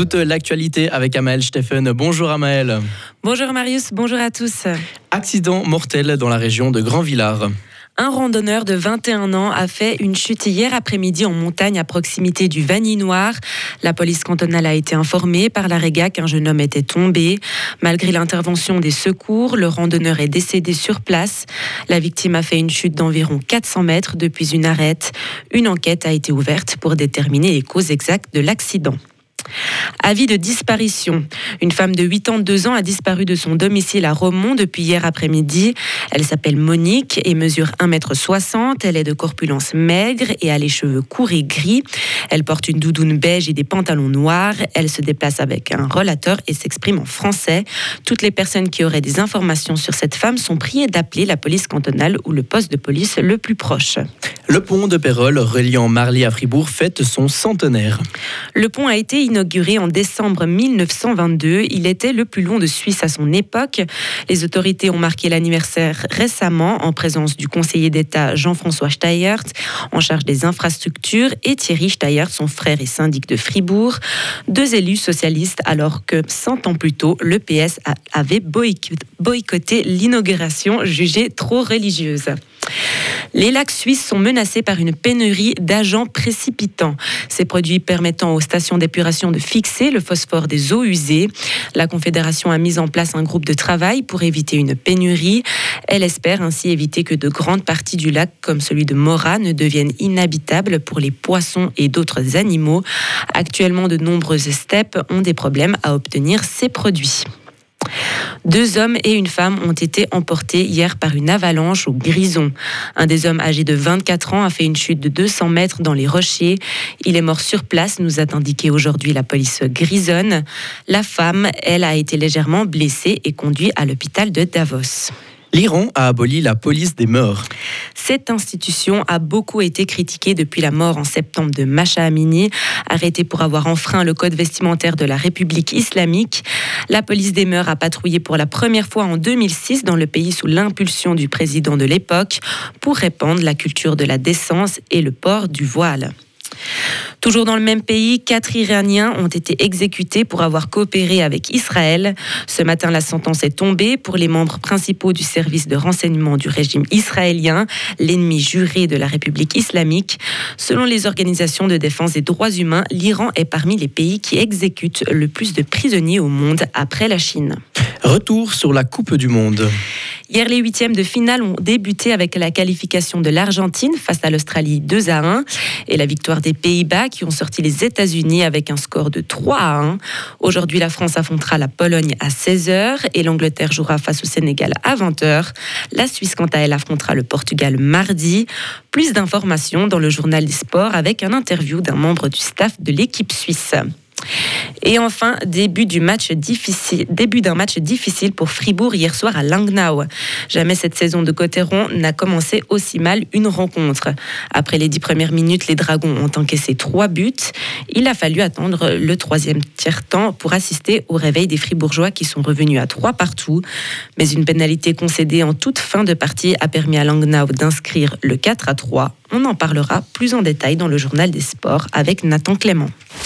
Toute l'actualité avec Amael Steffen. Bonjour Amael. Bonjour Marius, bonjour à tous. Accident mortel dans la région de Grand Villard. Un randonneur de 21 ans a fait une chute hier après-midi en montagne à proximité du Vanille-Noir. La police cantonale a été informée par la réga qu'un jeune homme était tombé. Malgré l'intervention des secours, le randonneur est décédé sur place. La victime a fait une chute d'environ 400 mètres depuis une arête. Une enquête a été ouverte pour déterminer les causes exactes de l'accident. Avis de disparition. Une femme de 82 ans a disparu de son domicile à Romont depuis hier après-midi. Elle s'appelle Monique et mesure 1m60. Elle est de corpulence maigre et a les cheveux courts et gris. Elle porte une doudoune beige et des pantalons noirs. Elle se déplace avec un rollateur et s'exprime en français. Toutes les personnes qui auraient des informations sur cette femme sont priées d'appeler la police cantonale ou le poste de police le plus proche. Le pont de Pérol reliant Marly à Fribourg fête son centenaire. Le pont a été inauguré en décembre 1922. Il était le plus long de Suisse à son époque. Les autorités ont marqué l'anniversaire récemment en présence du conseiller d'État Jean-François Steyert en charge des infrastructures et Thierry Steyert, son frère et syndic de Fribourg, deux élus socialistes alors que 100 ans plus tôt, le PS avait boycotté l'inauguration jugée trop religieuse. Les lacs suisses sont menacés par une pénurie d'agents précipitants. Ces produits permettant aux stations d'épuration de fixer le phosphore des eaux usées. La Confédération a mis en place un groupe de travail pour éviter une pénurie. Elle espère ainsi éviter que de grandes parties du lac, comme celui de Mora, ne deviennent inhabitables pour les poissons et d'autres animaux. Actuellement, de nombreuses steppes ont des problèmes à obtenir ces produits. Deux hommes et une femme ont été emportés hier par une avalanche au Grison. Un des hommes âgé de 24 ans a fait une chute de 200 mètres dans les rochers. Il est mort sur place, nous a indiqué aujourd'hui la police grisonne. La femme, elle, a été légèrement blessée et conduite à l'hôpital de Davos. L'Iran a aboli la police des morts. Cette institution a beaucoup été critiquée depuis la mort en septembre de Masha Amini, arrêtée pour avoir enfreint le code vestimentaire de la République islamique. La police des mœurs a patrouillé pour la première fois en 2006 dans le pays sous l'impulsion du président de l'époque pour répandre la culture de la décence et le port du voile. Toujours dans le même pays, quatre Iraniens ont été exécutés pour avoir coopéré avec Israël. Ce matin, la sentence est tombée pour les membres principaux du service de renseignement du régime israélien, l'ennemi juré de la République islamique. Selon les organisations de défense des droits humains, l'Iran est parmi les pays qui exécutent le plus de prisonniers au monde après la Chine. Retour sur la Coupe du Monde. Hier, les huitièmes de finale ont débuté avec la qualification de l'Argentine face à l'Australie 2 à 1 et la victoire des Pays-Bas qui ont sorti les États-Unis avec un score de 3 à 1. Aujourd'hui, la France affrontera la Pologne à 16h et l'Angleterre jouera face au Sénégal à 20h. La Suisse, quant à elle, affrontera le Portugal mardi. Plus d'informations dans le journal des sports avec un interview d'un membre du staff de l'équipe suisse. Et enfin, début d'un match difficile pour Fribourg hier soir à Langnau. Jamais cette saison de Cotteron n'a commencé aussi mal une rencontre. Après les dix premières minutes, les Dragons ont encaissé trois buts. Il a fallu attendre le troisième tiers-temps pour assister au réveil des Fribourgeois qui sont revenus à trois partout. Mais une pénalité concédée en toute fin de partie a permis à Langnau d'inscrire le 4 à 3. On en parlera plus en détail dans le journal des sports avec Nathan Clément.